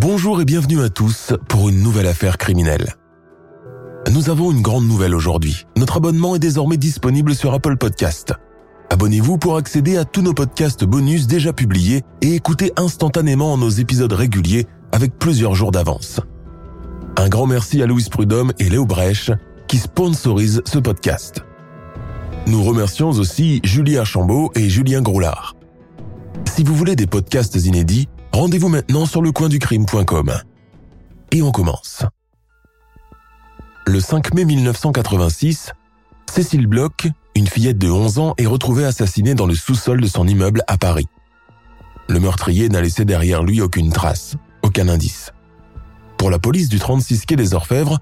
Bonjour et bienvenue à tous pour une nouvelle affaire criminelle. Nous avons une grande nouvelle aujourd'hui. Notre abonnement est désormais disponible sur Apple Podcast. Abonnez-vous pour accéder à tous nos podcasts bonus déjà publiés et écouter instantanément nos épisodes réguliers avec plusieurs jours d'avance. Un grand merci à Louise Prudhomme et Léo Brèche qui sponsorisent ce podcast. Nous remercions aussi Julie Archambault et Julien Groulard. Si vous voulez des podcasts inédits, rendez-vous maintenant sur lecoinducrime.com. Et on commence. Le 5 mai 1986, Cécile Bloch, une fillette de 11 ans, est retrouvée assassinée dans le sous-sol de son immeuble à Paris. Le meurtrier n'a laissé derrière lui aucune trace, aucun indice. Pour la police du 36 quai des Orfèvres,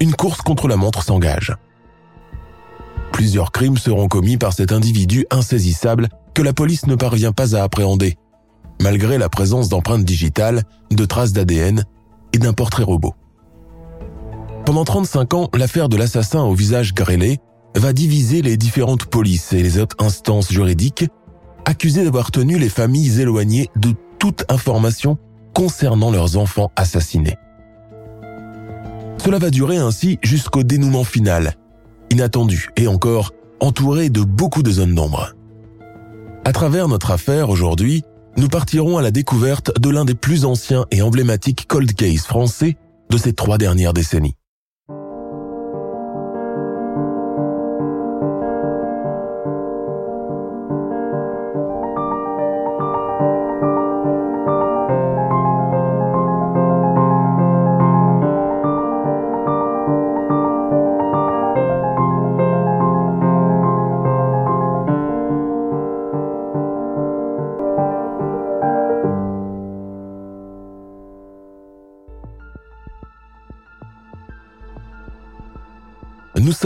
une course contre la montre s'engage. Plusieurs crimes seront commis par cet individu insaisissable que la police ne parvient pas à appréhender, malgré la présence d'empreintes digitales, de traces d'ADN et d'un portrait robot. Pendant 35 ans, l'affaire de l'assassin au visage grêlé va diviser les différentes polices et les autres instances juridiques, accusées d'avoir tenu les familles éloignées de toute information concernant leurs enfants assassinés. Cela va durer ainsi jusqu'au dénouement final, inattendu et encore entouré de beaucoup de zones d'ombre. À travers notre affaire aujourd'hui, nous partirons à la découverte de l'un des plus anciens et emblématiques cold case français de ces trois dernières décennies.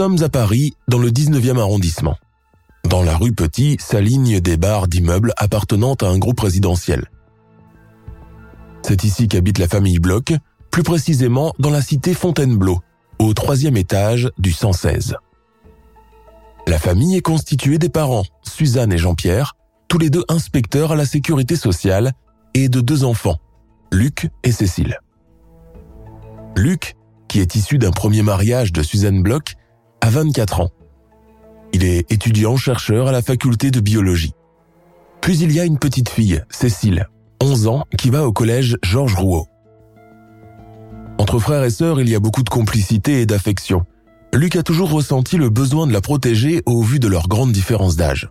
Sommes à Paris, dans le 19e arrondissement. Dans la rue Petit s'alignent des barres d'immeubles appartenant à un groupe résidentiel. C'est ici qu'habite la famille Bloch, plus précisément dans la cité Fontainebleau, au troisième étage du 116. La famille est constituée des parents, Suzanne et Jean-Pierre, tous les deux inspecteurs à la sécurité sociale, et de deux enfants, Luc et Cécile. Luc, qui est issu d'un premier mariage de Suzanne Bloch, a 24 ans. Il est étudiant-chercheur à la faculté de biologie. Puis il y a une petite fille, Cécile, 11 ans, qui va au collège Georges Rouault. Entre frères et sœurs, il y a beaucoup de complicité et d'affection. Luc a toujours ressenti le besoin de la protéger au vu de leur grande différence d'âge.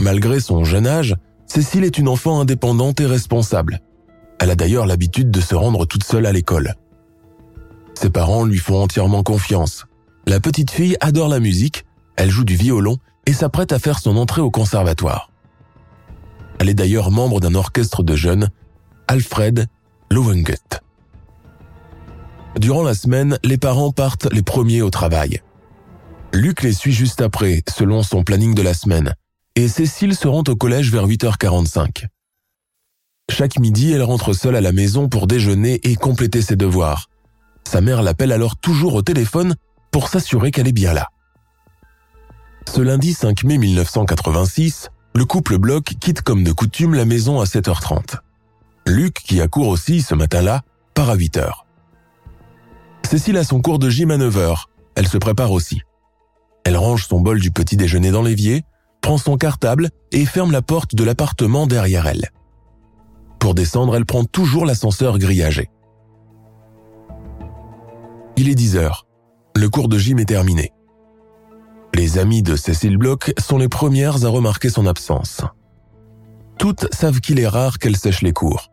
Malgré son jeune âge, Cécile est une enfant indépendante et responsable. Elle a d'ailleurs l'habitude de se rendre toute seule à l'école. Ses parents lui font entièrement confiance. La petite fille adore la musique, elle joue du violon et s'apprête à faire son entrée au conservatoire. Elle est d'ailleurs membre d'un orchestre de jeunes, Alfred Lowengut. Durant la semaine, les parents partent les premiers au travail. Luc les suit juste après, selon son planning de la semaine, et Cécile se rend au collège vers 8h45. Chaque midi, elle rentre seule à la maison pour déjeuner et compléter ses devoirs. Sa mère l'appelle alors toujours au téléphone pour s'assurer qu'elle est bien là. Ce lundi 5 mai 1986, le couple Bloch quitte comme de coutume la maison à 7h30. Luc, qui a cours aussi ce matin-là, part à 8h. Cécile a son cours de gym à 9h. Elle se prépare aussi. Elle range son bol du petit déjeuner dans l'évier, prend son cartable et ferme la porte de l'appartement derrière elle. Pour descendre, elle prend toujours l'ascenseur grillagé. Il est 10 heures. Le cours de gym est terminé. Les amis de Cécile Bloch sont les premières à remarquer son absence. Toutes savent qu'il est rare qu'elle sèche les cours.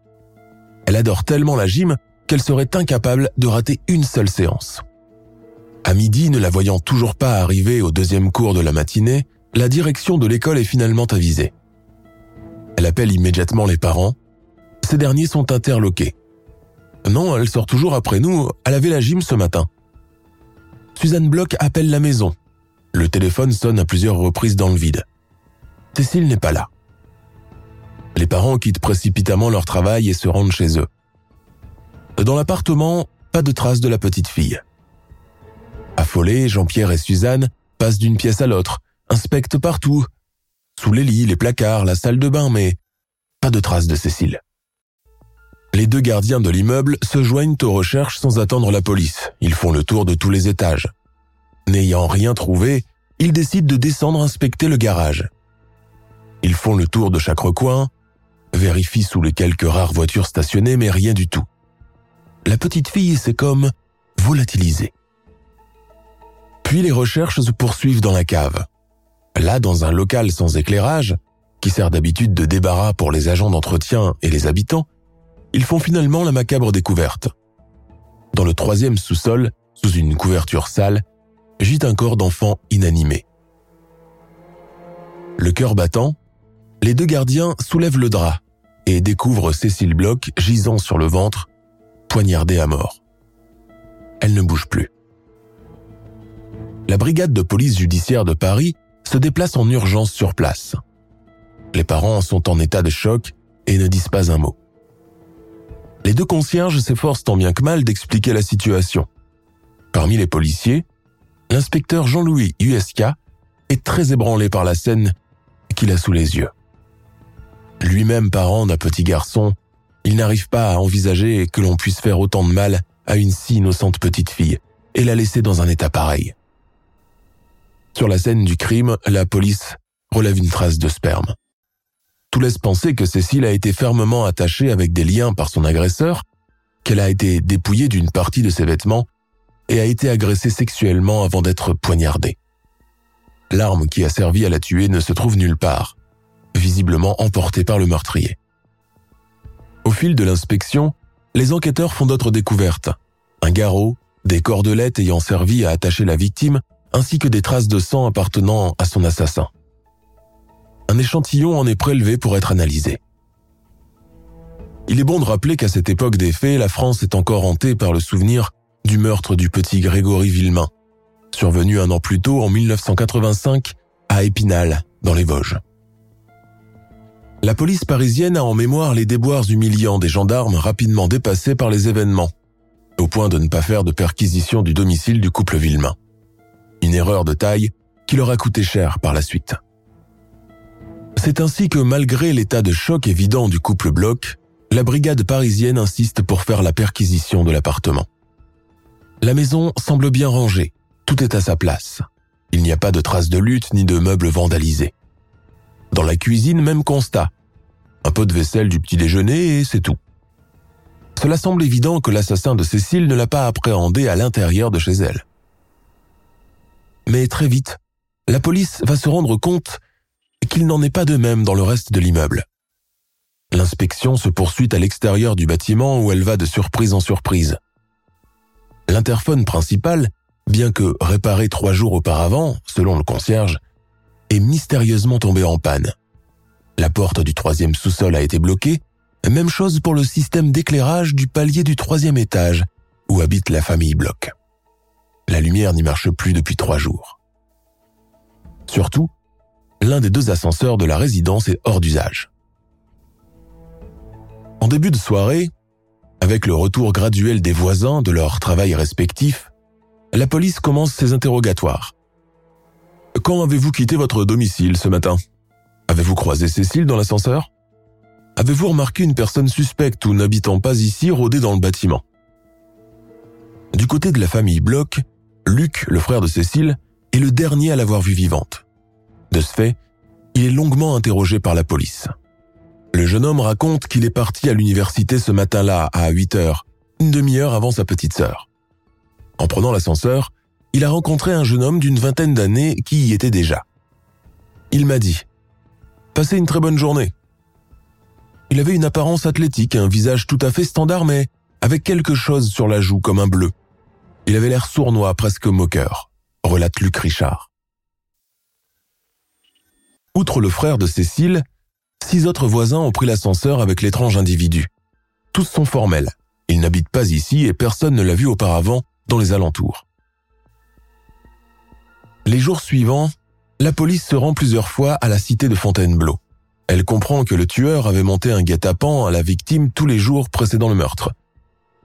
Elle adore tellement la gym qu'elle serait incapable de rater une seule séance. À midi, ne la voyant toujours pas arriver au deuxième cours de la matinée, la direction de l'école est finalement avisée. Elle appelle immédiatement les parents. Ces derniers sont interloqués. Non, elle sort toujours après nous, elle avait la gym ce matin. Suzanne Bloch appelle la maison. Le téléphone sonne à plusieurs reprises dans le vide. Cécile n'est pas là. Les parents quittent précipitamment leur travail et se rendent chez eux. Dans l'appartement, pas de traces de la petite fille. Affolés, Jean-Pierre et Suzanne passent d'une pièce à l'autre, inspectent partout, sous les lits, les placards, la salle de bain, mais pas de traces de Cécile. Les deux gardiens de l'immeuble se joignent aux recherches sans attendre la police. Ils font le tour de tous les étages. N'ayant rien trouvé, ils décident de descendre inspecter le garage. Ils font le tour de chaque recoin, vérifient sous les quelques rares voitures stationnées, mais rien du tout. La petite fille s'est comme volatilisée. Puis les recherches se poursuivent dans la cave. Là, dans un local sans éclairage, qui sert d'habitude de débarras pour les agents d'entretien et les habitants, ils font finalement la macabre découverte. Dans le troisième sous-sol, sous une couverture sale, gît un corps d'enfant inanimé. Le cœur battant, les deux gardiens soulèvent le drap et découvrent Cécile Bloch gisant sur le ventre, poignardée à mort. Elle ne bouge plus. La brigade de police judiciaire de Paris se déplace en urgence sur place. Les parents sont en état de choc et ne disent pas un mot. Les deux concierges s'efforcent tant bien que mal d'expliquer la situation. Parmi les policiers, l'inspecteur Jean-Louis USK est très ébranlé par la scène qu'il a sous les yeux. Lui-même parent d'un petit garçon, il n'arrive pas à envisager que l'on puisse faire autant de mal à une si innocente petite fille et la laisser dans un état pareil. Sur la scène du crime, la police relève une trace de sperme. Tout laisse penser que Cécile a été fermement attachée avec des liens par son agresseur, qu'elle a été dépouillée d'une partie de ses vêtements et a été agressée sexuellement avant d'être poignardée. L'arme qui a servi à la tuer ne se trouve nulle part, visiblement emportée par le meurtrier. Au fil de l'inspection, les enquêteurs font d'autres découvertes. Un garrot, des cordelettes ayant servi à attacher la victime ainsi que des traces de sang appartenant à son assassin. Un échantillon en est prélevé pour être analysé. Il est bon de rappeler qu'à cette époque des faits, la France est encore hantée par le souvenir du meurtre du petit Grégory Villemain, survenu un an plus tôt en 1985 à Épinal, dans les Vosges. La police parisienne a en mémoire les déboires humiliants des gendarmes rapidement dépassés par les événements, au point de ne pas faire de perquisition du domicile du couple Villemain. Une erreur de taille qui leur a coûté cher par la suite. C'est ainsi que malgré l'état de choc évident du couple Bloch, la brigade parisienne insiste pour faire la perquisition de l'appartement. La maison semble bien rangée, tout est à sa place. Il n'y a pas de traces de lutte ni de meubles vandalisés. Dans la cuisine, même constat. Un peu de vaisselle du petit déjeuner et c'est tout. Cela semble évident que l'assassin de Cécile ne l'a pas appréhendé à l'intérieur de chez elle. Mais très vite, la police va se rendre compte qu'il n'en est pas de même dans le reste de l'immeuble. L'inspection se poursuit à l'extérieur du bâtiment où elle va de surprise en surprise. L'interphone principal, bien que réparé trois jours auparavant, selon le concierge, est mystérieusement tombé en panne. La porte du troisième sous-sol a été bloquée, même chose pour le système d'éclairage du palier du troisième étage, où habite la famille Bloch. La lumière n'y marche plus depuis trois jours. Surtout, l'un des deux ascenseurs de la résidence est hors d'usage. En début de soirée, avec le retour graduel des voisins de leur travail respectif, la police commence ses interrogatoires. Quand avez-vous quitté votre domicile ce matin? Avez-vous croisé Cécile dans l'ascenseur? Avez-vous remarqué une personne suspecte ou n'habitant pas ici rôder dans le bâtiment? Du côté de la famille Bloch, Luc, le frère de Cécile, est le dernier à l'avoir vue vivante. De ce fait, il est longuement interrogé par la police. Le jeune homme raconte qu'il est parti à l'université ce matin-là à 8 heures, une demi-heure avant sa petite sœur. En prenant l'ascenseur, il a rencontré un jeune homme d'une vingtaine d'années qui y était déjà. Il m'a dit « Passez une très bonne journée ». Il avait une apparence athlétique, un visage tout à fait standard mais avec quelque chose sur la joue comme un bleu. Il avait l'air sournois, presque moqueur, relate Luc Richard. Outre le frère de Cécile, six autres voisins ont pris l'ascenseur avec l'étrange individu. Tous sont formels. Ils n'habitent pas ici et personne ne l'a vu auparavant dans les alentours. Les jours suivants, la police se rend plusieurs fois à la cité de Fontainebleau. Elle comprend que le tueur avait monté un guet-apens à la victime tous les jours précédant le meurtre.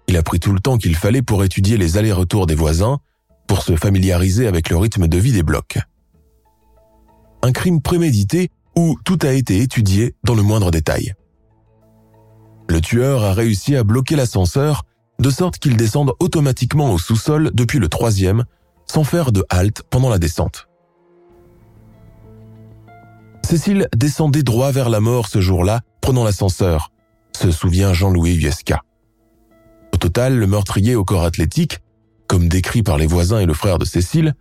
Il a pris tout le temps qu'il fallait pour étudier les allers-retours des voisins, pour se familiariser avec le rythme de vie des blocs. Un crime prémédité où tout a été étudié dans le moindre détail. Le tueur a réussi à bloquer l'ascenseur de sorte qu'il descende automatiquement au sous-sol depuis le troisième, sans faire de halte pendant la descente. Cécile descendait droit vers la mort ce jour-là, prenant l'ascenseur, se souvient Jean-Louis Huesca. Au total, le meurtrier au corps athlétique, comme décrit par les voisins et le frère de Cécile,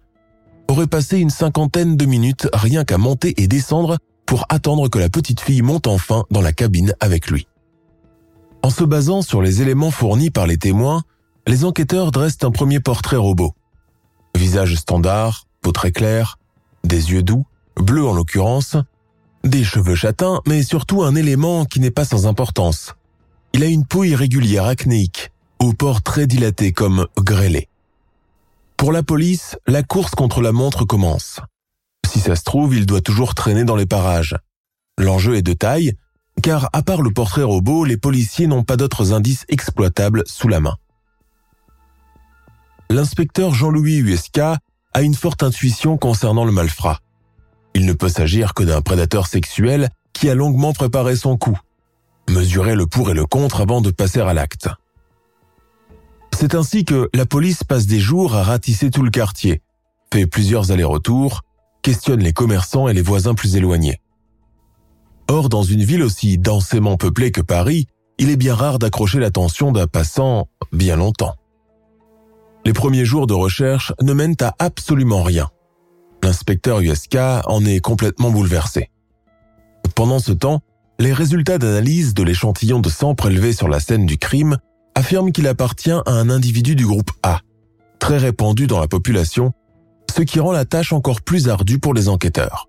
aurait passé une cinquantaine de minutes rien qu'à monter et descendre pour attendre que la petite fille monte enfin dans la cabine avec lui. En se basant sur les éléments fournis par les témoins, les enquêteurs dressent un premier portrait robot. Visage standard, peau très claire, des yeux doux, bleus en l'occurrence, des cheveux châtains, mais surtout un élément qui n'est pas sans importance. Il a une peau irrégulière acnéique, au port très dilaté comme grêlé. Pour la police, la course contre la montre commence. Si ça se trouve, il doit toujours traîner dans les parages. L'enjeu est de taille, car à part le portrait robot, les policiers n'ont pas d'autres indices exploitables sous la main. L'inspecteur Jean-Louis Huesca a une forte intuition concernant le malfrat. Il ne peut s'agir que d'un prédateur sexuel qui a longuement préparé son coup, mesuré le pour et le contre avant de passer à l'acte. C'est ainsi que la police passe des jours à ratisser tout le quartier, fait plusieurs allers-retours, questionne les commerçants et les voisins plus éloignés. Or, dans une ville aussi densément peuplée que Paris, il est bien rare d'accrocher l'attention d'un passant bien longtemps. Les premiers jours de recherche ne mènent à absolument rien. L'inspecteur USK en est complètement bouleversé. Pendant ce temps, les résultats d'analyse de l'échantillon de sang prélevé sur la scène du crime affirment qu'il appartient à un individu du groupe A, très répandu dans la population, ce qui rend la tâche encore plus ardue pour les enquêteurs.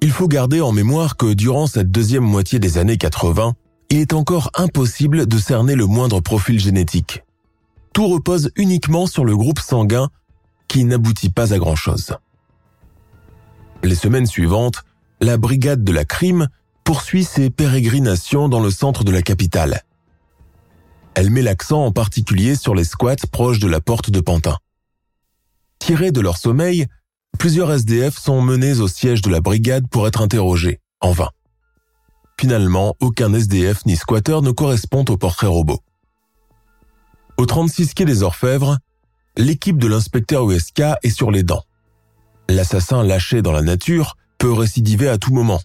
Il faut garder en mémoire que durant cette deuxième moitié des années 80, il est encore impossible de cerner le moindre profil génétique. Tout repose uniquement sur le groupe sanguin qui n'aboutit pas à grand-chose. Les semaines suivantes, la brigade de la crime poursuit ses pérégrinations dans le centre de la capitale. Elle met l'accent en particulier sur les squats proches de la porte de Pantin. Tirés de leur sommeil, Plusieurs SDF sont menés au siège de la brigade pour être interrogés, en vain. Finalement, aucun SDF ni squatter ne correspond au portrait robot. Au 36 quai des Orfèvres, l'équipe de l'inspecteur USK est sur les dents. L'assassin lâché dans la nature peut récidiver à tout moment.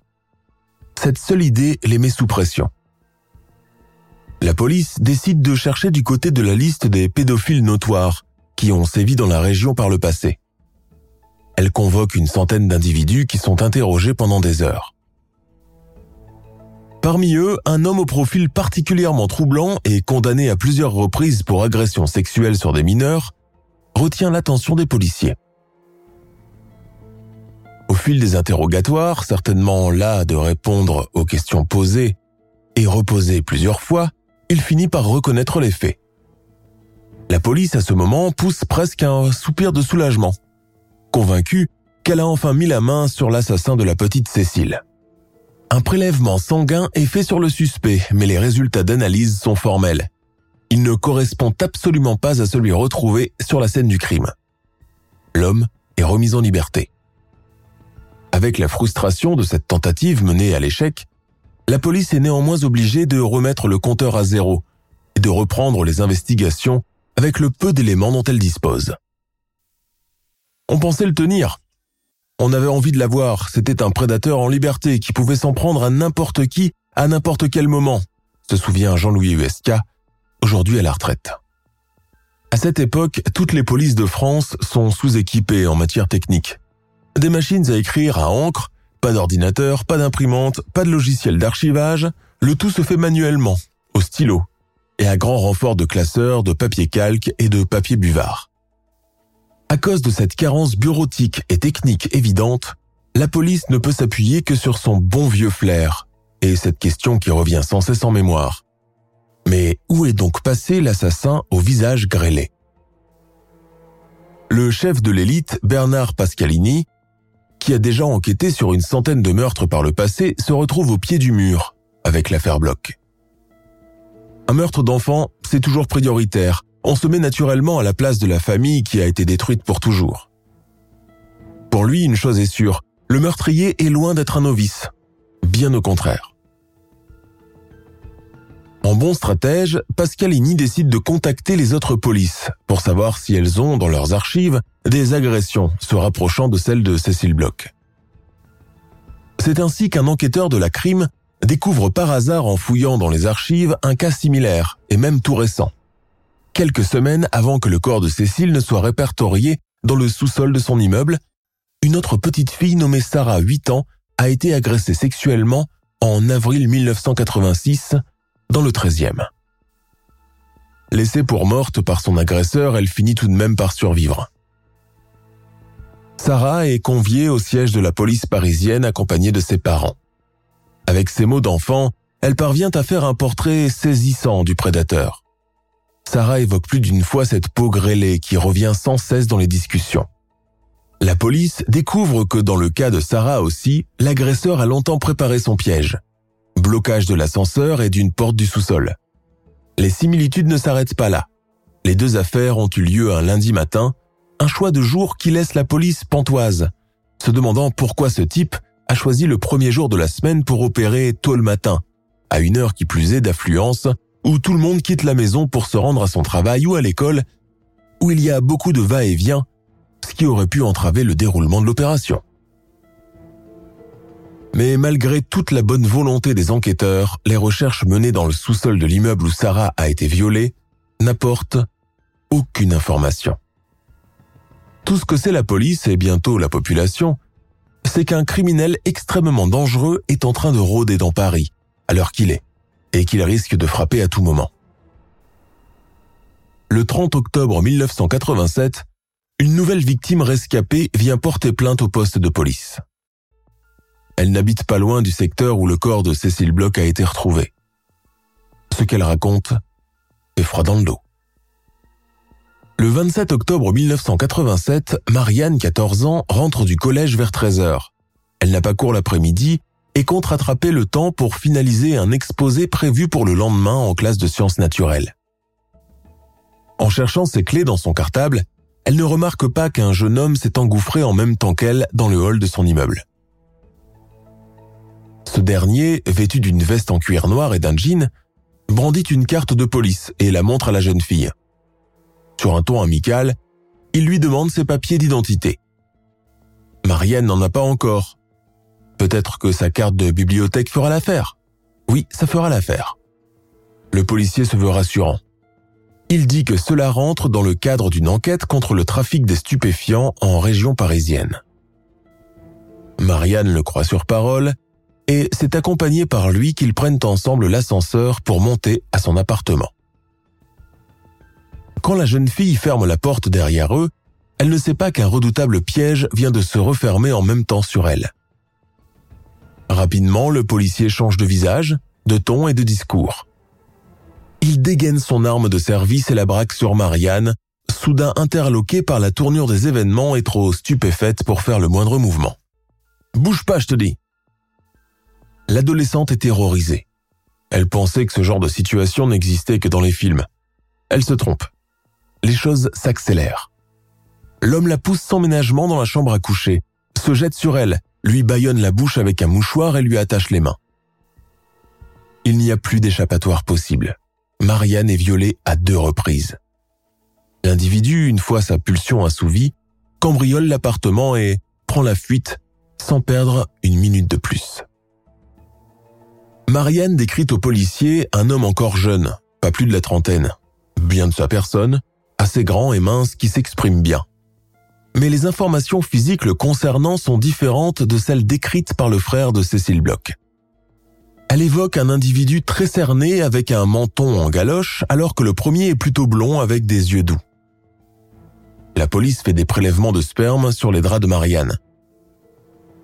Cette seule idée les met sous pression. La police décide de chercher du côté de la liste des pédophiles notoires qui ont sévi dans la région par le passé. Elle convoque une centaine d'individus qui sont interrogés pendant des heures. Parmi eux, un homme au profil particulièrement troublant et condamné à plusieurs reprises pour agression sexuelle sur des mineurs retient l'attention des policiers. Au fil des interrogatoires, certainement là de répondre aux questions posées et reposées plusieurs fois, il finit par reconnaître les faits. La police à ce moment pousse presque un soupir de soulagement convaincue qu'elle a enfin mis la main sur l'assassin de la petite Cécile. Un prélèvement sanguin est fait sur le suspect, mais les résultats d'analyse sont formels. Il ne correspond absolument pas à celui retrouvé sur la scène du crime. L'homme est remis en liberté. Avec la frustration de cette tentative menée à l'échec, la police est néanmoins obligée de remettre le compteur à zéro et de reprendre les investigations avec le peu d'éléments dont elle dispose. On pensait le tenir. On avait envie de l'avoir, c'était un prédateur en liberté qui pouvait s'en prendre à n'importe qui, à n'importe quel moment, se souvient Jean-Louis USK, aujourd'hui à la retraite. À cette époque, toutes les polices de France sont sous-équipées en matière technique. Des machines à écrire à encre, pas d'ordinateur, pas d'imprimante, pas de logiciel d'archivage, le tout se fait manuellement, au stylo, et à grand renfort de classeurs, de papier calque et de papier buvard. À cause de cette carence bureautique et technique évidente, la police ne peut s'appuyer que sur son bon vieux flair, et cette question qui revient sans cesse en mémoire. Mais où est donc passé l'assassin au visage grêlé? Le chef de l'élite, Bernard Pascalini, qui a déjà enquêté sur une centaine de meurtres par le passé, se retrouve au pied du mur avec l'affaire Bloch. Un meurtre d'enfant, c'est toujours prioritaire. On se met naturellement à la place de la famille qui a été détruite pour toujours. Pour lui, une chose est sûre, le meurtrier est loin d'être un novice. Bien au contraire. En bon stratège, Pascalini décide de contacter les autres polices pour savoir si elles ont dans leurs archives des agressions se rapprochant de celles de Cécile Bloch. C'est ainsi qu'un enquêteur de la crime découvre par hasard en fouillant dans les archives un cas similaire et même tout récent. Quelques semaines avant que le corps de Cécile ne soit répertorié dans le sous-sol de son immeuble, une autre petite fille nommée Sarah, 8 ans, a été agressée sexuellement en avril 1986 dans le 13e. Laissée pour morte par son agresseur, elle finit tout de même par survivre. Sarah est conviée au siège de la police parisienne accompagnée de ses parents. Avec ses mots d'enfant, elle parvient à faire un portrait saisissant du prédateur. Sarah évoque plus d'une fois cette peau grêlée qui revient sans cesse dans les discussions. La police découvre que dans le cas de Sarah aussi, l'agresseur a longtemps préparé son piège blocage de l'ascenseur et d'une porte du sous-sol. Les similitudes ne s'arrêtent pas là. Les deux affaires ont eu lieu un lundi matin, un choix de jour qui laisse la police pantoise, se demandant pourquoi ce type a choisi le premier jour de la semaine pour opérer tôt le matin, à une heure qui plus est d'affluence, où tout le monde quitte la maison pour se rendre à son travail ou à l'école, où il y a beaucoup de va-et-vient, ce qui aurait pu entraver le déroulement de l'opération. Mais malgré toute la bonne volonté des enquêteurs, les recherches menées dans le sous-sol de l'immeuble où Sarah a été violée n'apportent aucune information. Tout ce que sait la police et bientôt la population, c'est qu'un criminel extrêmement dangereux est en train de rôder dans Paris, à l'heure qu'il est, et qu'il risque de frapper à tout moment. Le 30 octobre 1987, une nouvelle victime rescapée vient porter plainte au poste de police. Elle n'habite pas loin du secteur où le corps de Cécile Bloch a été retrouvé. Ce qu'elle raconte est froid dans le dos. Le 27 octobre 1987, Marianne, 14 ans, rentre du collège vers 13h. Elle n'a pas cours l'après-midi et compte rattraper le temps pour finaliser un exposé prévu pour le lendemain en classe de sciences naturelles. En cherchant ses clés dans son cartable, elle ne remarque pas qu'un jeune homme s'est engouffré en même temps qu'elle dans le hall de son immeuble. Ce dernier, vêtu d'une veste en cuir noir et d'un jean, brandit une carte de police et la montre à la jeune fille. Sur un ton amical, il lui demande ses papiers d'identité. Marianne n'en a pas encore. Peut-être que sa carte de bibliothèque fera l'affaire. Oui, ça fera l'affaire. Le policier se veut rassurant. Il dit que cela rentre dans le cadre d'une enquête contre le trafic des stupéfiants en région parisienne. Marianne le croit sur parole et c'est accompagné par lui qu'ils prennent ensemble l'ascenseur pour monter à son appartement. Quand la jeune fille ferme la porte derrière eux, elle ne sait pas qu'un redoutable piège vient de se refermer en même temps sur elle. Rapidement, le policier change de visage, de ton et de discours. Il dégaine son arme de service et la braque sur Marianne, soudain interloquée par la tournure des événements et trop stupéfaite pour faire le moindre mouvement. Bouge pas, je te dis l'adolescente est terrorisée. Elle pensait que ce genre de situation n'existait que dans les films. Elle se trompe. Les choses s'accélèrent. L'homme la pousse sans ménagement dans la chambre à coucher, se jette sur elle, lui bâillonne la bouche avec un mouchoir et lui attache les mains. Il n'y a plus d'échappatoire possible. Marianne est violée à deux reprises. L'individu, une fois sa pulsion assouvie, cambriole l'appartement et prend la fuite sans perdre une minute de plus. Marianne décrit au policier un homme encore jeune, pas plus de la trentaine, bien de sa personne, assez grand et mince qui s'exprime bien. Mais les informations physiques le concernant sont différentes de celles décrites par le frère de Cécile Bloch. Elle évoque un individu très cerné avec un menton en galoche alors que le premier est plutôt blond avec des yeux doux. La police fait des prélèvements de sperme sur les draps de Marianne.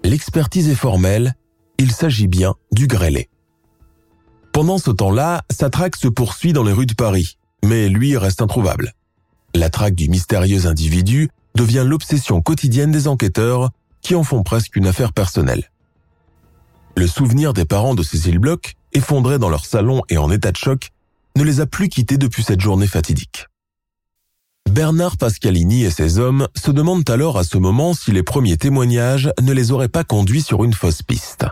L'expertise est formelle, il s'agit bien du grêlé. Pendant ce temps-là, sa traque se poursuit dans les rues de Paris, mais lui reste introuvable. La traque du mystérieux individu devient l'obsession quotidienne des enquêteurs qui en font presque une affaire personnelle. Le souvenir des parents de Cécile Bloch, effondrés dans leur salon et en état de choc, ne les a plus quittés depuis cette journée fatidique. Bernard Pascalini et ses hommes se demandent alors à ce moment si les premiers témoignages ne les auraient pas conduits sur une fausse piste.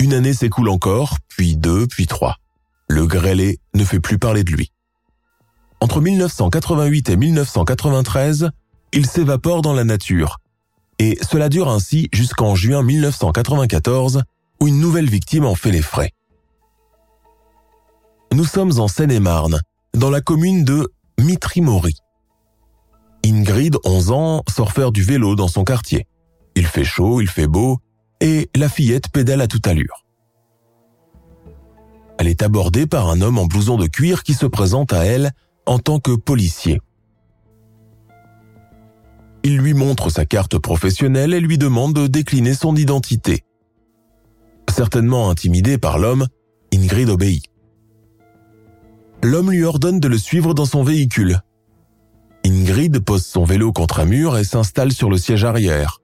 Une année s'écoule encore, puis deux, puis trois. Le grêlé ne fait plus parler de lui. Entre 1988 et 1993, il s'évapore dans la nature. Et cela dure ainsi jusqu'en juin 1994, où une nouvelle victime en fait les frais. Nous sommes en Seine-et-Marne, dans la commune de Mitrimori. Ingrid, 11 ans, sort faire du vélo dans son quartier. Il fait chaud, il fait beau, et la fillette pédale à toute allure. Elle est abordée par un homme en blouson de cuir qui se présente à elle en tant que policier. Il lui montre sa carte professionnelle et lui demande de décliner son identité. Certainement intimidée par l'homme, Ingrid obéit. L'homme lui ordonne de le suivre dans son véhicule. Ingrid pose son vélo contre un mur et s'installe sur le siège arrière.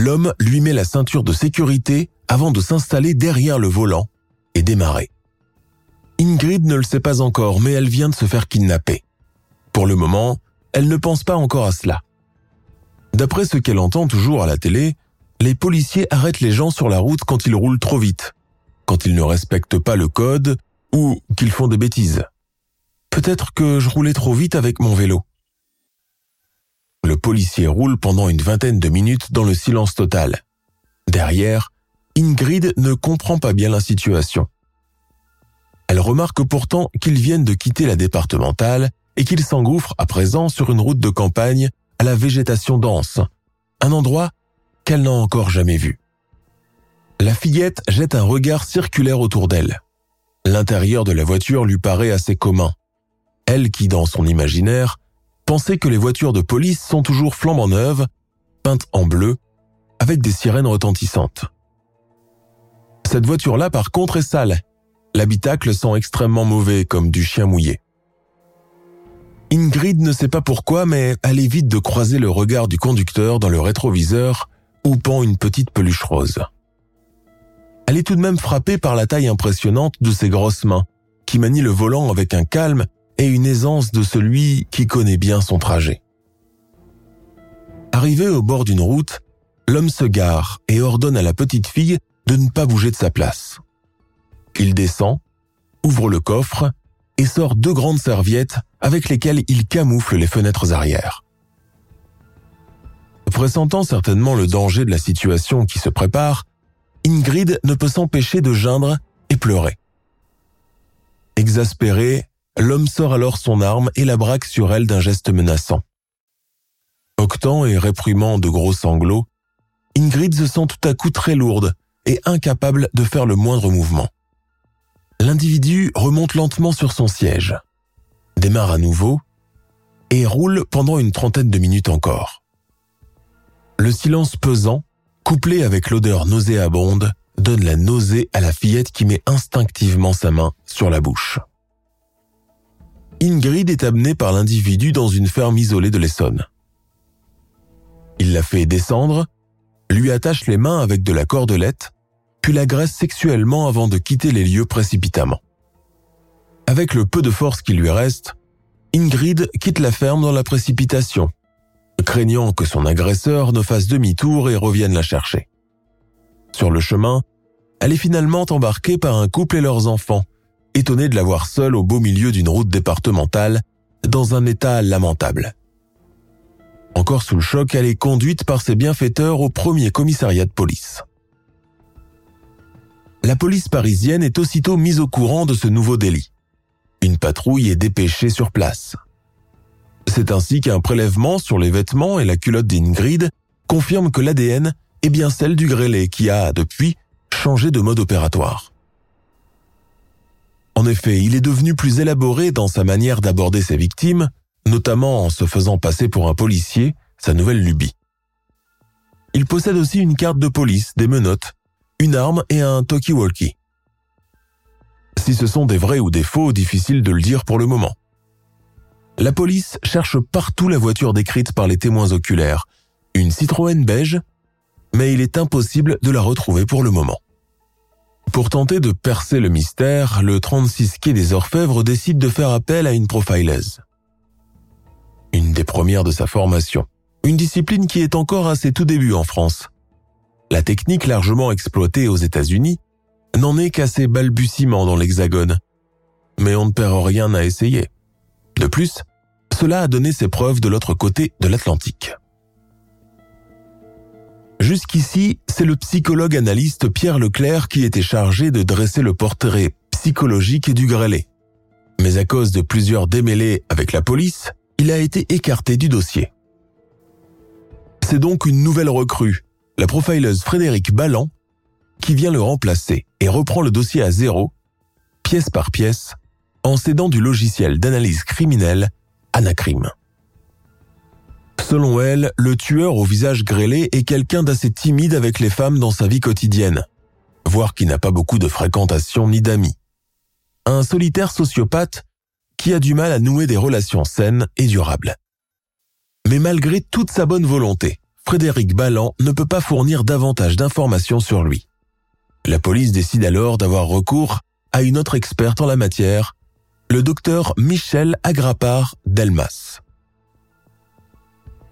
L'homme lui met la ceinture de sécurité avant de s'installer derrière le volant et démarrer. Ingrid ne le sait pas encore, mais elle vient de se faire kidnapper. Pour le moment, elle ne pense pas encore à cela. D'après ce qu'elle entend toujours à la télé, les policiers arrêtent les gens sur la route quand ils roulent trop vite, quand ils ne respectent pas le code ou qu'ils font des bêtises. Peut-être que je roulais trop vite avec mon vélo. Le policier roule pendant une vingtaine de minutes dans le silence total. Derrière, Ingrid ne comprend pas bien la situation. Elle remarque pourtant qu'ils viennent de quitter la départementale et qu'ils s'engouffrent à présent sur une route de campagne à la végétation dense, un endroit qu'elle n'a encore jamais vu. La fillette jette un regard circulaire autour d'elle. L'intérieur de la voiture lui paraît assez commun. Elle qui, dans son imaginaire, pensait que les voitures de police sont toujours flambant neuves, peintes en bleu, avec des sirènes retentissantes. Cette voiture-là, par contre, est sale L'habitacle sent extrêmement mauvais, comme du chien mouillé. Ingrid ne sait pas pourquoi, mais elle évite de croiser le regard du conducteur dans le rétroviseur où pend une petite peluche rose. Elle est tout de même frappée par la taille impressionnante de ses grosses mains, qui manient le volant avec un calme et une aisance de celui qui connaît bien son trajet. Arrivé au bord d'une route, l'homme se gare et ordonne à la petite fille de ne pas bouger de sa place. Il descend, ouvre le coffre et sort deux grandes serviettes avec lesquelles il camoufle les fenêtres arrière. Pressentant certainement le danger de la situation qui se prépare, Ingrid ne peut s'empêcher de geindre et pleurer. Exaspéré, l'homme sort alors son arme et la braque sur elle d'un geste menaçant. Octant et réprimant de gros sanglots, Ingrid se sent tout à coup très lourde et incapable de faire le moindre mouvement. L'individu remonte lentement sur son siège, démarre à nouveau et roule pendant une trentaine de minutes encore. Le silence pesant, couplé avec l'odeur nauséabonde, donne la nausée à la fillette qui met instinctivement sa main sur la bouche. Ingrid est amenée par l'individu dans une ferme isolée de l'Essonne. Il la fait descendre, lui attache les mains avec de la cordelette puis l'agresse sexuellement avant de quitter les lieux précipitamment. Avec le peu de force qui lui reste, Ingrid quitte la ferme dans la précipitation, craignant que son agresseur ne fasse demi-tour et revienne la chercher. Sur le chemin, elle est finalement embarquée par un couple et leurs enfants, étonnés de la voir seule au beau milieu d'une route départementale, dans un état lamentable. Encore sous le choc, elle est conduite par ses bienfaiteurs au premier commissariat de police la police parisienne est aussitôt mise au courant de ce nouveau délit. Une patrouille est dépêchée sur place. C'est ainsi qu'un prélèvement sur les vêtements et la culotte d'Ingrid confirme que l'ADN est bien celle du grêlé qui a, depuis, changé de mode opératoire. En effet, il est devenu plus élaboré dans sa manière d'aborder ses victimes, notamment en se faisant passer pour un policier, sa nouvelle lubie. Il possède aussi une carte de police, des menottes, une arme et un talkie-walkie. Si ce sont des vrais ou des faux, difficile de le dire pour le moment. La police cherche partout la voiture décrite par les témoins oculaires, une Citroën beige, mais il est impossible de la retrouver pour le moment. Pour tenter de percer le mystère, le 36 quai des Orfèvres décide de faire appel à une profileuse. Une des premières de sa formation. Une discipline qui est encore à ses tout débuts en France. La technique largement exploitée aux États-Unis n'en est qu'à ses balbutiements dans l'Hexagone. Mais on ne perd rien à essayer. De plus, cela a donné ses preuves de l'autre côté de l'Atlantique. Jusqu'ici, c'est le psychologue analyste Pierre Leclerc qui était chargé de dresser le portrait psychologique du grêlé. Mais à cause de plusieurs démêlés avec la police, il a été écarté du dossier. C'est donc une nouvelle recrue, la profileuse Frédéric Ballan, qui vient le remplacer et reprend le dossier à zéro, pièce par pièce, en s'aidant du logiciel d'analyse criminelle Anacrim. Selon elle, le tueur au visage grêlé est quelqu'un d'assez timide avec les femmes dans sa vie quotidienne, voire qui n'a pas beaucoup de fréquentation ni d'amis. Un solitaire sociopathe qui a du mal à nouer des relations saines et durables. Mais malgré toute sa bonne volonté, Frédéric Ballan ne peut pas fournir davantage d'informations sur lui. La police décide alors d'avoir recours à une autre experte en la matière, le docteur Michel Agrapar Delmas.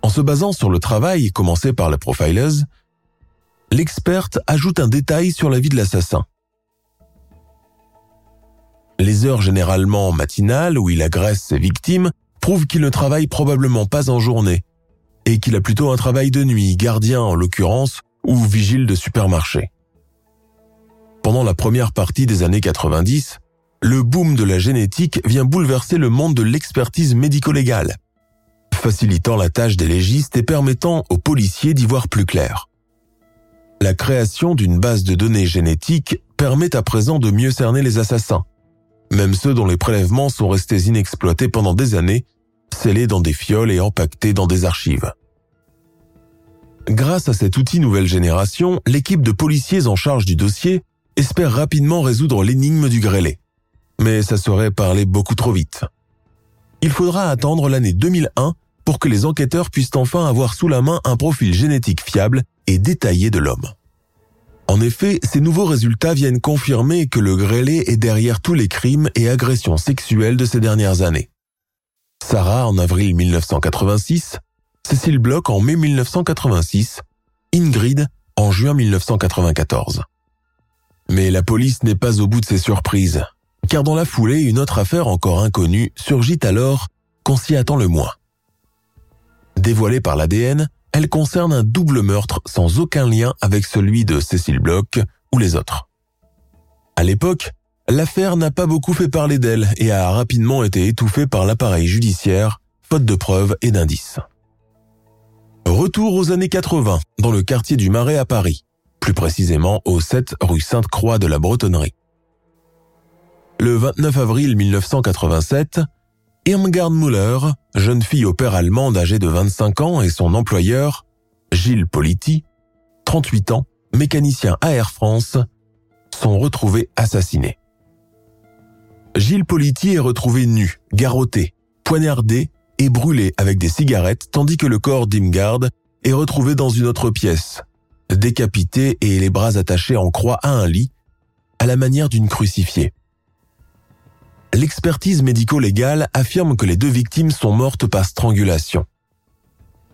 En se basant sur le travail commencé par la profileuse, l'experte ajoute un détail sur la vie de l'assassin. Les heures généralement matinales où il agresse ses victimes prouvent qu'il ne travaille probablement pas en journée et qu'il a plutôt un travail de nuit, gardien en l'occurrence, ou vigile de supermarché. Pendant la première partie des années 90, le boom de la génétique vient bouleverser le monde de l'expertise médico-légale, facilitant la tâche des légistes et permettant aux policiers d'y voir plus clair. La création d'une base de données génétiques permet à présent de mieux cerner les assassins, même ceux dont les prélèvements sont restés inexploités pendant des années, scellés dans des fioles et empaquetés dans des archives. Grâce à cet outil nouvelle génération, l'équipe de policiers en charge du dossier espère rapidement résoudre l'énigme du grêlé. Mais ça serait parler beaucoup trop vite. Il faudra attendre l'année 2001 pour que les enquêteurs puissent enfin avoir sous la main un profil génétique fiable et détaillé de l'homme. En effet, ces nouveaux résultats viennent confirmer que le grêlé est derrière tous les crimes et agressions sexuelles de ces dernières années. Sarah en avril 1986, Cécile Bloch en mai 1986, Ingrid en juin 1994. Mais la police n'est pas au bout de ses surprises, car dans la foulée, une autre affaire encore inconnue surgit alors qu'on s'y attend le moins. Dévoilée par l'ADN, elle concerne un double meurtre sans aucun lien avec celui de Cécile Bloch ou les autres. À l'époque, l'affaire n'a pas beaucoup fait parler d'elle et a rapidement été étouffée par l'appareil judiciaire, faute de preuves et d'indices. Retour aux années 80, dans le quartier du Marais à Paris plus précisément au 7 rue Sainte-Croix de la Bretonnerie. Le 29 avril 1987, Irmgard Müller, jeune fille au père allemande âgée de 25 ans et son employeur, Gilles Politi, 38 ans, mécanicien à Air France, sont retrouvés assassinés. Gilles Politi est retrouvé nu, garrotté, poignardé et brûlé avec des cigarettes tandis que le corps d'Imgard est retrouvé dans une autre pièce, décapité et les bras attachés en croix à un lit, à la manière d'une crucifiée. L'expertise médico-légale affirme que les deux victimes sont mortes par strangulation.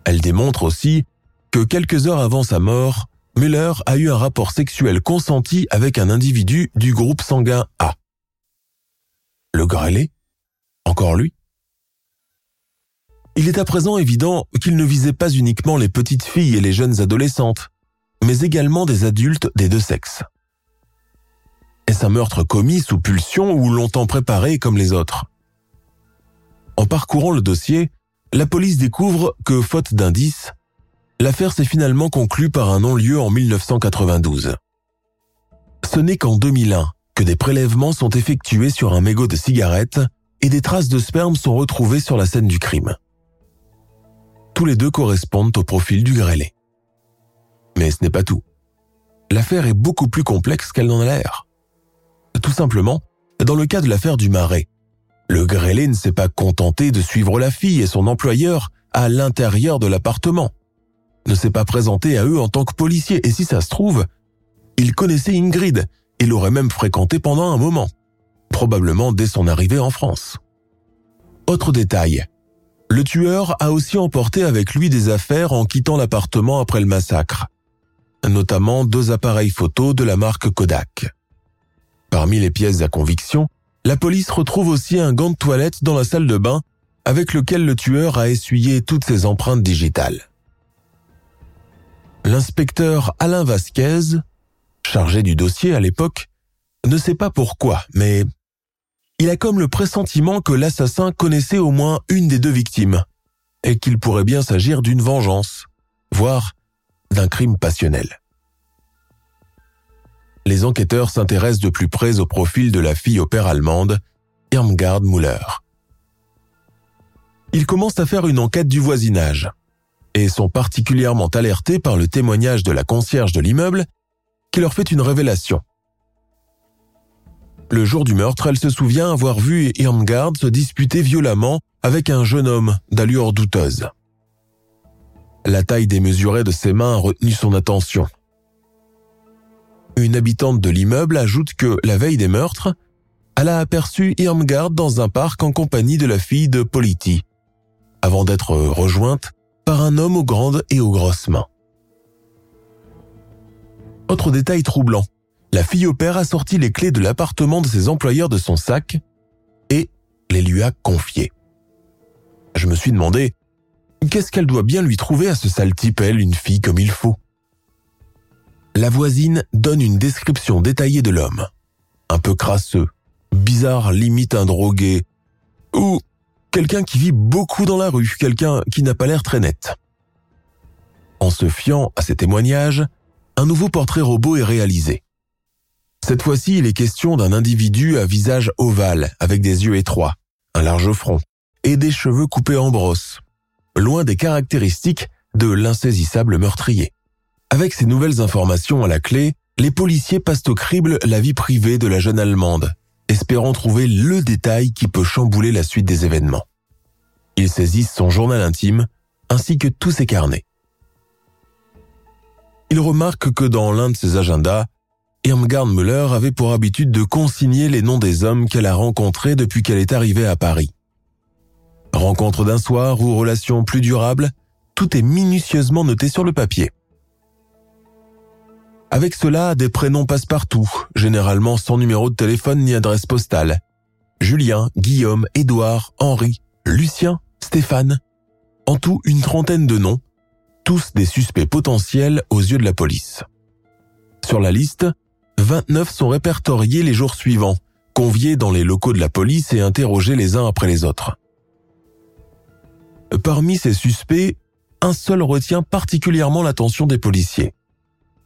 Elle démontre aussi que quelques heures avant sa mort, Müller a eu un rapport sexuel consenti avec un individu du groupe sanguin A. Le grêlé Encore lui? Il est à présent évident qu'il ne visait pas uniquement les petites filles et les jeunes adolescentes, mais également des adultes des deux sexes. Est-ce un meurtre commis sous pulsion ou longtemps préparé comme les autres? En parcourant le dossier, la police découvre que, faute d'indices, l'affaire s'est finalement conclue par un non-lieu en 1992. Ce n'est qu'en 2001 que des prélèvements sont effectués sur un mégot de cigarette et des traces de sperme sont retrouvées sur la scène du crime. Tous les deux correspondent au profil du grêlé. Mais ce n'est pas tout. L'affaire est beaucoup plus complexe qu'elle n'en a l'air. Tout simplement, dans le cas de l'affaire du marais, le grêlé ne s'est pas contenté de suivre la fille et son employeur à l'intérieur de l'appartement, ne s'est pas présenté à eux en tant que policier, et si ça se trouve, il connaissait Ingrid et l'aurait même fréquenté pendant un moment, probablement dès son arrivée en France. Autre détail, le tueur a aussi emporté avec lui des affaires en quittant l'appartement après le massacre, notamment deux appareils photo de la marque Kodak. Parmi les pièces à conviction, la police retrouve aussi un gant de toilette dans la salle de bain avec lequel le tueur a essuyé toutes ses empreintes digitales. L'inspecteur Alain Vasquez, chargé du dossier à l'époque, ne sait pas pourquoi, mais il a comme le pressentiment que l'assassin connaissait au moins une des deux victimes et qu'il pourrait bien s'agir d'une vengeance, voire d'un crime passionnel. Les enquêteurs s'intéressent de plus près au profil de la fille au père allemande, Irmgard Müller. Ils commencent à faire une enquête du voisinage et sont particulièrement alertés par le témoignage de la concierge de l'immeuble qui leur fait une révélation. Le jour du meurtre, elle se souvient avoir vu Irmgard se disputer violemment avec un jeune homme d'allure douteuse. La taille démesurée de ses mains a retenu son attention. Une habitante de l'immeuble ajoute que, la veille des meurtres, elle a aperçu Irmgard dans un parc en compagnie de la fille de Politi, avant d'être rejointe par un homme aux grandes et aux grosses mains. Autre détail troublant, la fille au père a sorti les clés de l'appartement de ses employeurs de son sac et les lui a confiées. Je me suis demandé, qu'est-ce qu'elle doit bien lui trouver à ce sale type, elle, une fille comme il faut? La voisine donne une description détaillée de l'homme. Un peu crasseux, bizarre limite un drogué, ou quelqu'un qui vit beaucoup dans la rue, quelqu'un qui n'a pas l'air très net. En se fiant à ces témoignages, un nouveau portrait robot est réalisé. Cette fois-ci, il est question d'un individu à visage ovale, avec des yeux étroits, un large front et des cheveux coupés en brosse, loin des caractéristiques de l'insaisissable meurtrier. Avec ces nouvelles informations à la clé, les policiers passent au crible la vie privée de la jeune Allemande, espérant trouver le détail qui peut chambouler la suite des événements. Ils saisissent son journal intime ainsi que tous ses carnets. Ils remarquent que dans l'un de ses agendas, Irmgard Müller avait pour habitude de consigner les noms des hommes qu'elle a rencontrés depuis qu'elle est arrivée à Paris. Rencontre d'un soir ou relation plus durable, tout est minutieusement noté sur le papier. Avec cela, des prénoms passent partout, généralement sans numéro de téléphone ni adresse postale. Julien, Guillaume, Édouard, Henri, Lucien, Stéphane. En tout, une trentaine de noms, tous des suspects potentiels aux yeux de la police. Sur la liste, 29 sont répertoriés les jours suivants, conviés dans les locaux de la police et interrogés les uns après les autres. Parmi ces suspects, un seul retient particulièrement l'attention des policiers.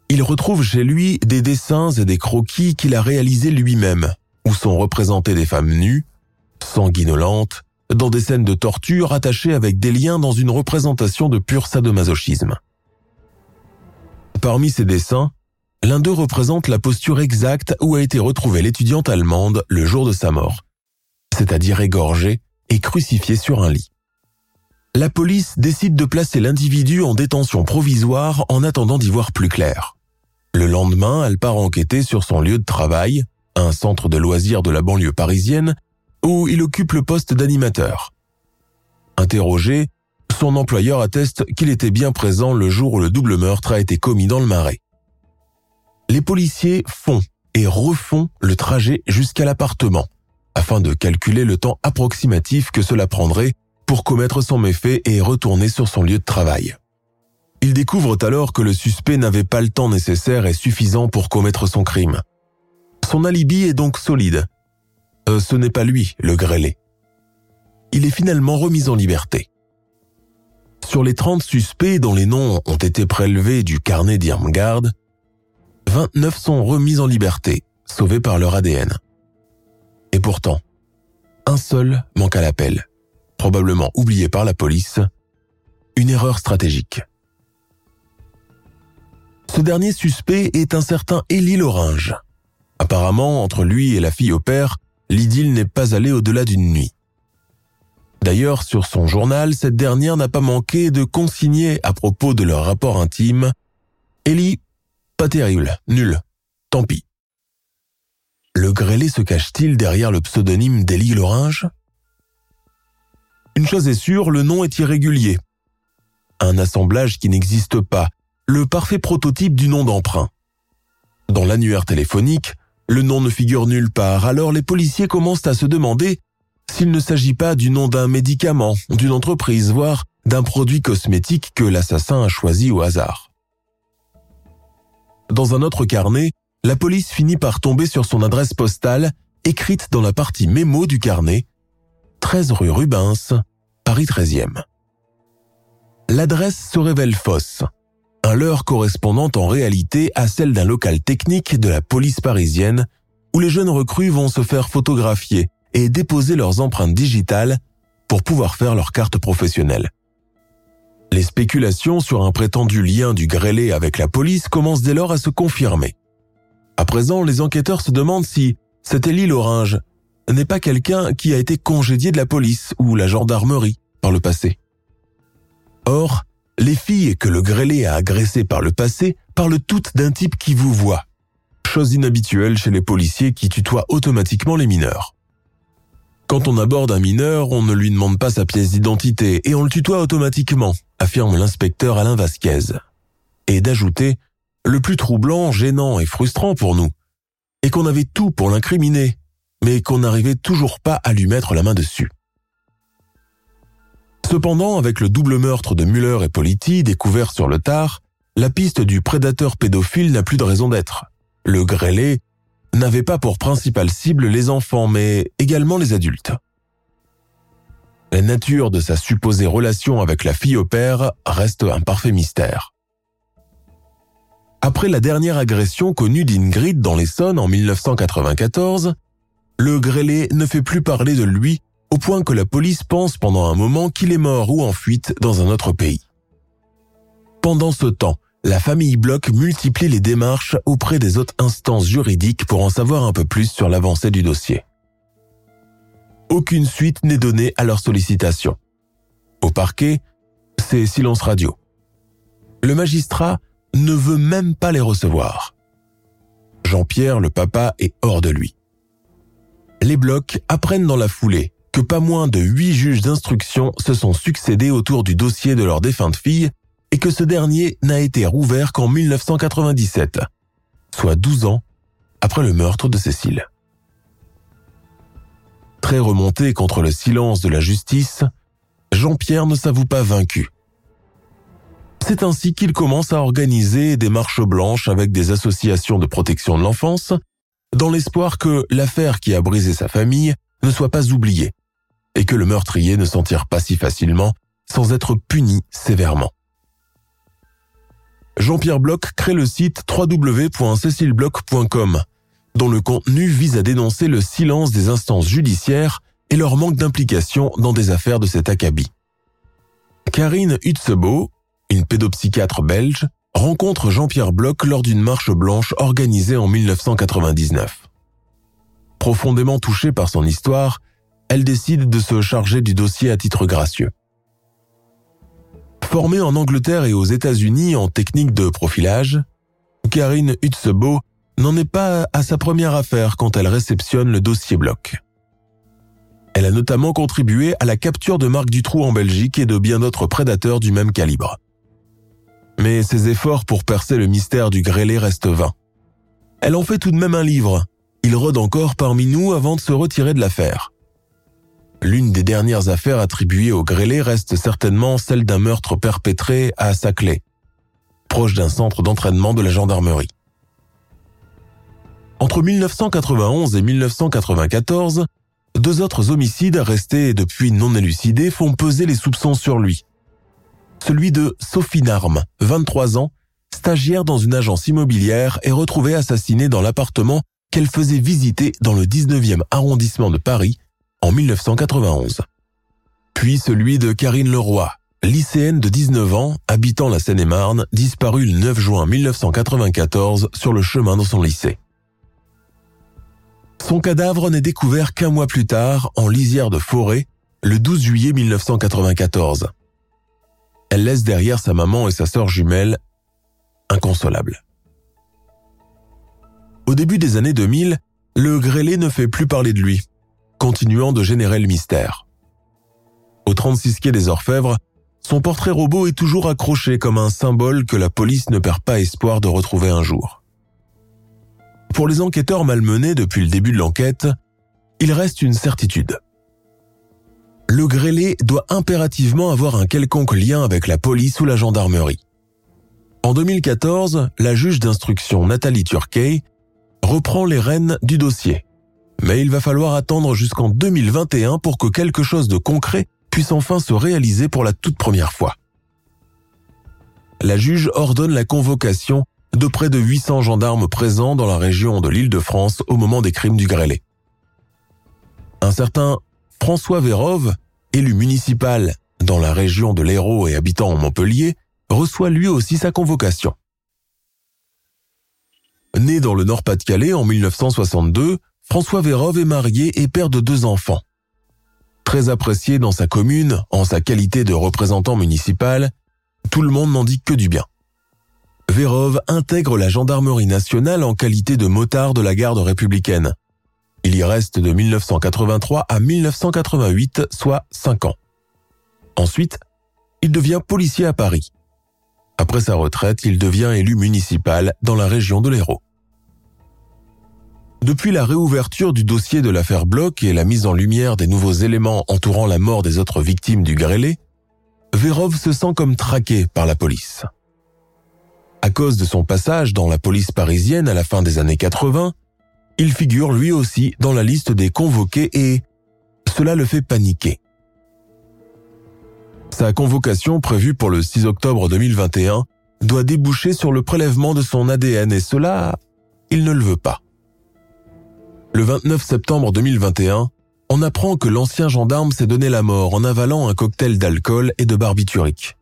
Il retrouve chez lui des dessins et des croquis qu'il a réalisés lui-même, où sont représentées des femmes nues, sanguinolentes, dans des scènes de torture attachées avec des liens dans une représentation de pur sadomasochisme. Parmi ces dessins, l'un d'eux représente la posture exacte où a été retrouvée l'étudiante allemande le jour de sa mort, c'est-à-dire égorgée et crucifiée sur un lit la police décide de placer l'individu en détention provisoire en attendant d'y voir plus clair. Le lendemain, elle part enquêter sur son lieu de travail, un centre de loisirs de la banlieue parisienne, où il occupe le poste d'animateur. Interrogé, son employeur atteste qu'il était bien présent le jour où le double meurtre a été commis dans le marais. Les policiers font et refont le trajet jusqu'à l'appartement, afin de calculer le temps approximatif que cela prendrait pour commettre son méfait et retourner sur son lieu de travail. Ils découvrent alors que le suspect n'avait pas le temps nécessaire et suffisant pour commettre son crime. Son alibi est donc solide. Euh, ce n'est pas lui, le grêlé. Il est finalement remis en liberté. Sur les 30 suspects dont les noms ont été prélevés du carnet d'Irmgard, 29 sont remis en liberté, sauvés par leur ADN. Et pourtant, un seul manque à l'appel, probablement oublié par la police, une erreur stratégique. Ce dernier suspect est un certain Élie Loringe. Apparemment, entre lui et la fille au père, l'idylle n'est pas allée au-delà d'une nuit. D'ailleurs, sur son journal, cette dernière n'a pas manqué de consigner à propos de leur rapport intime Ellie, pas terrible, nul, tant pis. Le grêlé se cache-t-il derrière le pseudonyme d'Elie Loringe? Une chose est sûre, le nom est irrégulier. Un assemblage qui n'existe pas, le parfait prototype du nom d'emprunt. Dans l'annuaire téléphonique, le nom ne figure nulle part, alors les policiers commencent à se demander s'il ne s'agit pas du nom d'un médicament, d'une entreprise, voire d'un produit cosmétique que l'assassin a choisi au hasard. Dans un autre carnet, la police finit par tomber sur son adresse postale, écrite dans la partie mémo du carnet, 13 rue Rubens, Paris 13e. L'adresse se révèle fausse, un leurre correspondant en réalité à celle d'un local technique de la police parisienne où les jeunes recrues vont se faire photographier et déposer leurs empreintes digitales pour pouvoir faire leur carte professionnelle. Les spéculations sur un prétendu lien du grêlé avec la police commencent dès lors à se confirmer. À présent, les enquêteurs se demandent si cet Élie Loringe n'est pas quelqu'un qui a été congédié de la police ou la gendarmerie par le passé. Or, les filles que le grêlé a agressées par le passé parlent toutes d'un type qui vous voit. Chose inhabituelle chez les policiers qui tutoient automatiquement les mineurs. Quand on aborde un mineur, on ne lui demande pas sa pièce d'identité et on le tutoie automatiquement, affirme l'inspecteur Alain Vasquez. Et d'ajouter, le plus troublant, gênant et frustrant pour nous, est qu'on avait tout pour l'incriminer, mais qu'on n'arrivait toujours pas à lui mettre la main dessus. Cependant, avec le double meurtre de Muller et Politi découvert sur le tard, la piste du prédateur pédophile n'a plus de raison d'être. Le grêlé n'avait pas pour principale cible les enfants, mais également les adultes. La nature de sa supposée relation avec la fille au père reste un parfait mystère. Après la dernière agression connue d'Ingrid dans l'Essonne en 1994, le grêlé ne fait plus parler de lui au point que la police pense pendant un moment qu'il est mort ou en fuite dans un autre pays. Pendant ce temps, la famille Bloch multiplie les démarches auprès des autres instances juridiques pour en savoir un peu plus sur l'avancée du dossier. Aucune suite n'est donnée à leurs sollicitations. Au parquet, c'est silence radio. Le magistrat ne veut même pas les recevoir. Jean-Pierre, le papa, est hors de lui. Les blocs apprennent dans la foulée que pas moins de huit juges d'instruction se sont succédés autour du dossier de leur défunte fille et que ce dernier n'a été rouvert qu'en 1997, soit 12 ans après le meurtre de Cécile. Très remonté contre le silence de la justice, Jean-Pierre ne s'avoue pas vaincu. C'est ainsi qu'il commence à organiser des marches blanches avec des associations de protection de l'enfance, dans l'espoir que l'affaire qui a brisé sa famille ne soit pas oubliée et que le meurtrier ne s'en tire pas si facilement sans être puni sévèrement. Jean-Pierre Bloch crée le site www.cecilebloch.com, dont le contenu vise à dénoncer le silence des instances judiciaires et leur manque d'implication dans des affaires de cet acabit. Karine Hutzebo, une pédopsychiatre belge, rencontre Jean-Pierre Bloch lors d'une marche blanche organisée en 1999. Profondément touchée par son histoire, elle décide de se charger du dossier à titre gracieux. Formée en Angleterre et aux États-Unis en technique de profilage, Karine Hutzebo n'en est pas à sa première affaire quand elle réceptionne le dossier bloc. Elle a notamment contribué à la capture de Marc Dutroux en Belgique et de bien d'autres prédateurs du même calibre. Mais ses efforts pour percer le mystère du grêlé restent vains. Elle en fait tout de même un livre. Il rôde encore parmi nous avant de se retirer de l'affaire. L'une des dernières affaires attribuées au grêlé reste certainement celle d'un meurtre perpétré à Saclay, proche d'un centre d'entraînement de la gendarmerie. Entre 1991 et 1994, deux autres homicides restés depuis non élucidés font peser les soupçons sur lui. Celui de Sophie Narme, 23 ans, stagiaire dans une agence immobilière, est retrouvée assassinée dans l'appartement qu'elle faisait visiter dans le 19e arrondissement de Paris en 1991. Puis celui de Karine Leroy, lycéenne de 19 ans, habitant la Seine-et-Marne, disparue le 9 juin 1994 sur le chemin de son lycée. Son cadavre n'est découvert qu'un mois plus tard en lisière de forêt, le 12 juillet 1994. Elle laisse derrière sa maman et sa sœur jumelle inconsolables. Au début des années 2000, le grêlé ne fait plus parler de lui, continuant de générer le mystère. Au 36 quai des Orfèvres, son portrait robot est toujours accroché comme un symbole que la police ne perd pas espoir de retrouver un jour. Pour les enquêteurs malmenés depuis le début de l'enquête, il reste une certitude. Le grêlé doit impérativement avoir un quelconque lien avec la police ou la gendarmerie. En 2014, la juge d'instruction Nathalie Turquet reprend les rênes du dossier. Mais il va falloir attendre jusqu'en 2021 pour que quelque chose de concret puisse enfin se réaliser pour la toute première fois. La juge ordonne la convocation de près de 800 gendarmes présents dans la région de l'Île-de-France au moment des crimes du grêlé. Un certain François Vérove, élu municipal dans la région de l'Hérault et habitant en Montpellier, reçoit lui aussi sa convocation. Né dans le Nord-Pas-de-Calais en 1962, François Vérove est marié et père de deux enfants. Très apprécié dans sa commune en sa qualité de représentant municipal, tout le monde n'en dit que du bien. Vérove intègre la gendarmerie nationale en qualité de motard de la garde républicaine. Il y reste de 1983 à 1988, soit 5 ans. Ensuite, il devient policier à Paris. Après sa retraite, il devient élu municipal dans la région de l'Hérault. Depuis la réouverture du dossier de l'affaire Bloch et la mise en lumière des nouveaux éléments entourant la mort des autres victimes du grêlé, Vérov se sent comme traqué par la police. À cause de son passage dans la police parisienne à la fin des années 80, il figure lui aussi dans la liste des convoqués et cela le fait paniquer. Sa convocation prévue pour le 6 octobre 2021 doit déboucher sur le prélèvement de son ADN et cela, il ne le veut pas. Le 29 septembre 2021, on apprend que l'ancien gendarme s'est donné la mort en avalant un cocktail d'alcool et de barbiturique.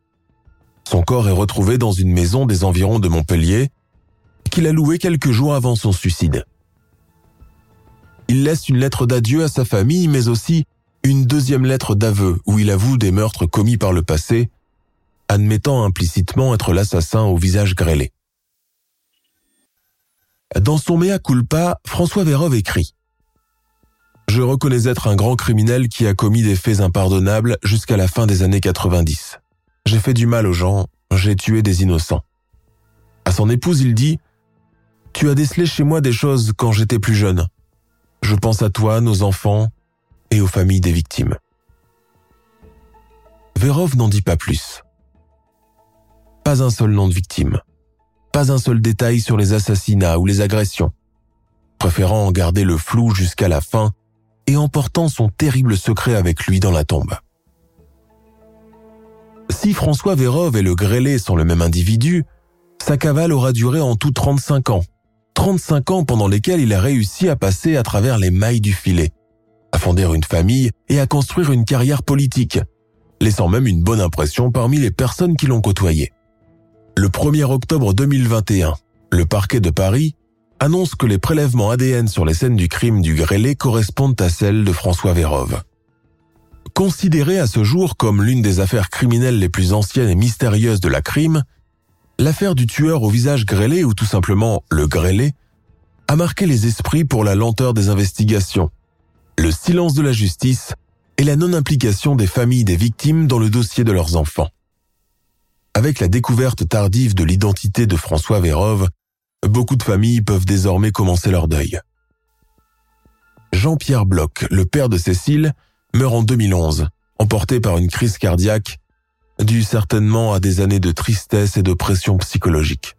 Son corps est retrouvé dans une maison des environs de Montpellier qu'il a louée quelques jours avant son suicide. Il laisse une lettre d'adieu à sa famille mais aussi une deuxième lettre d'aveu où il avoue des meurtres commis par le passé, admettant implicitement être l'assassin au visage grêlé. Dans son mea culpa, François Vérove écrit Je reconnais être un grand criminel qui a commis des faits impardonnables jusqu'à la fin des années 90. J'ai fait du mal aux gens, j'ai tué des innocents. À son épouse, il dit Tu as décelé chez moi des choses quand j'étais plus jeune. Je pense à toi, nos enfants, et aux familles des victimes. Vérov n'en dit pas plus. Pas un seul nom de victime. Pas un seul détail sur les assassinats ou les agressions. Préférant en garder le flou jusqu'à la fin et emportant son terrible secret avec lui dans la tombe. Si François Vérov et le grêlé sont le même individu, sa cavale aura duré en tout 35 ans. 35 ans pendant lesquels il a réussi à passer à travers les mailles du filet à fonder une famille et à construire une carrière politique, laissant même une bonne impression parmi les personnes qui l'ont côtoyé. Le 1er octobre 2021, le parquet de Paris annonce que les prélèvements ADN sur les scènes du crime du grêlé correspondent à celles de François Vérove. Considérée à ce jour comme l'une des affaires criminelles les plus anciennes et mystérieuses de la crime, l'affaire du tueur au visage grêlé ou tout simplement le grêlé a marqué les esprits pour la lenteur des investigations le silence de la justice et la non-implication des familles des victimes dans le dossier de leurs enfants. Avec la découverte tardive de l'identité de François Vérove, beaucoup de familles peuvent désormais commencer leur deuil. Jean-Pierre Bloch, le père de Cécile, meurt en 2011, emporté par une crise cardiaque, due certainement à des années de tristesse et de pression psychologique.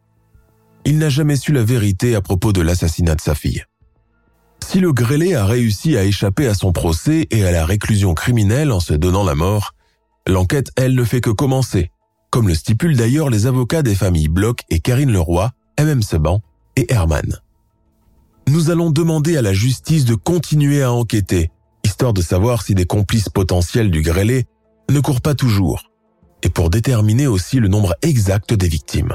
Il n'a jamais su la vérité à propos de l'assassinat de sa fille. Si le grêlé a réussi à échapper à son procès et à la réclusion criminelle en se donnant la mort, l'enquête, elle, ne fait que commencer, comme le stipulent d'ailleurs les avocats des familles Bloch et Karine Leroy, MM Seban et Herman. Nous allons demander à la justice de continuer à enquêter, histoire de savoir si des complices potentiels du grêlé ne courent pas toujours, et pour déterminer aussi le nombre exact des victimes.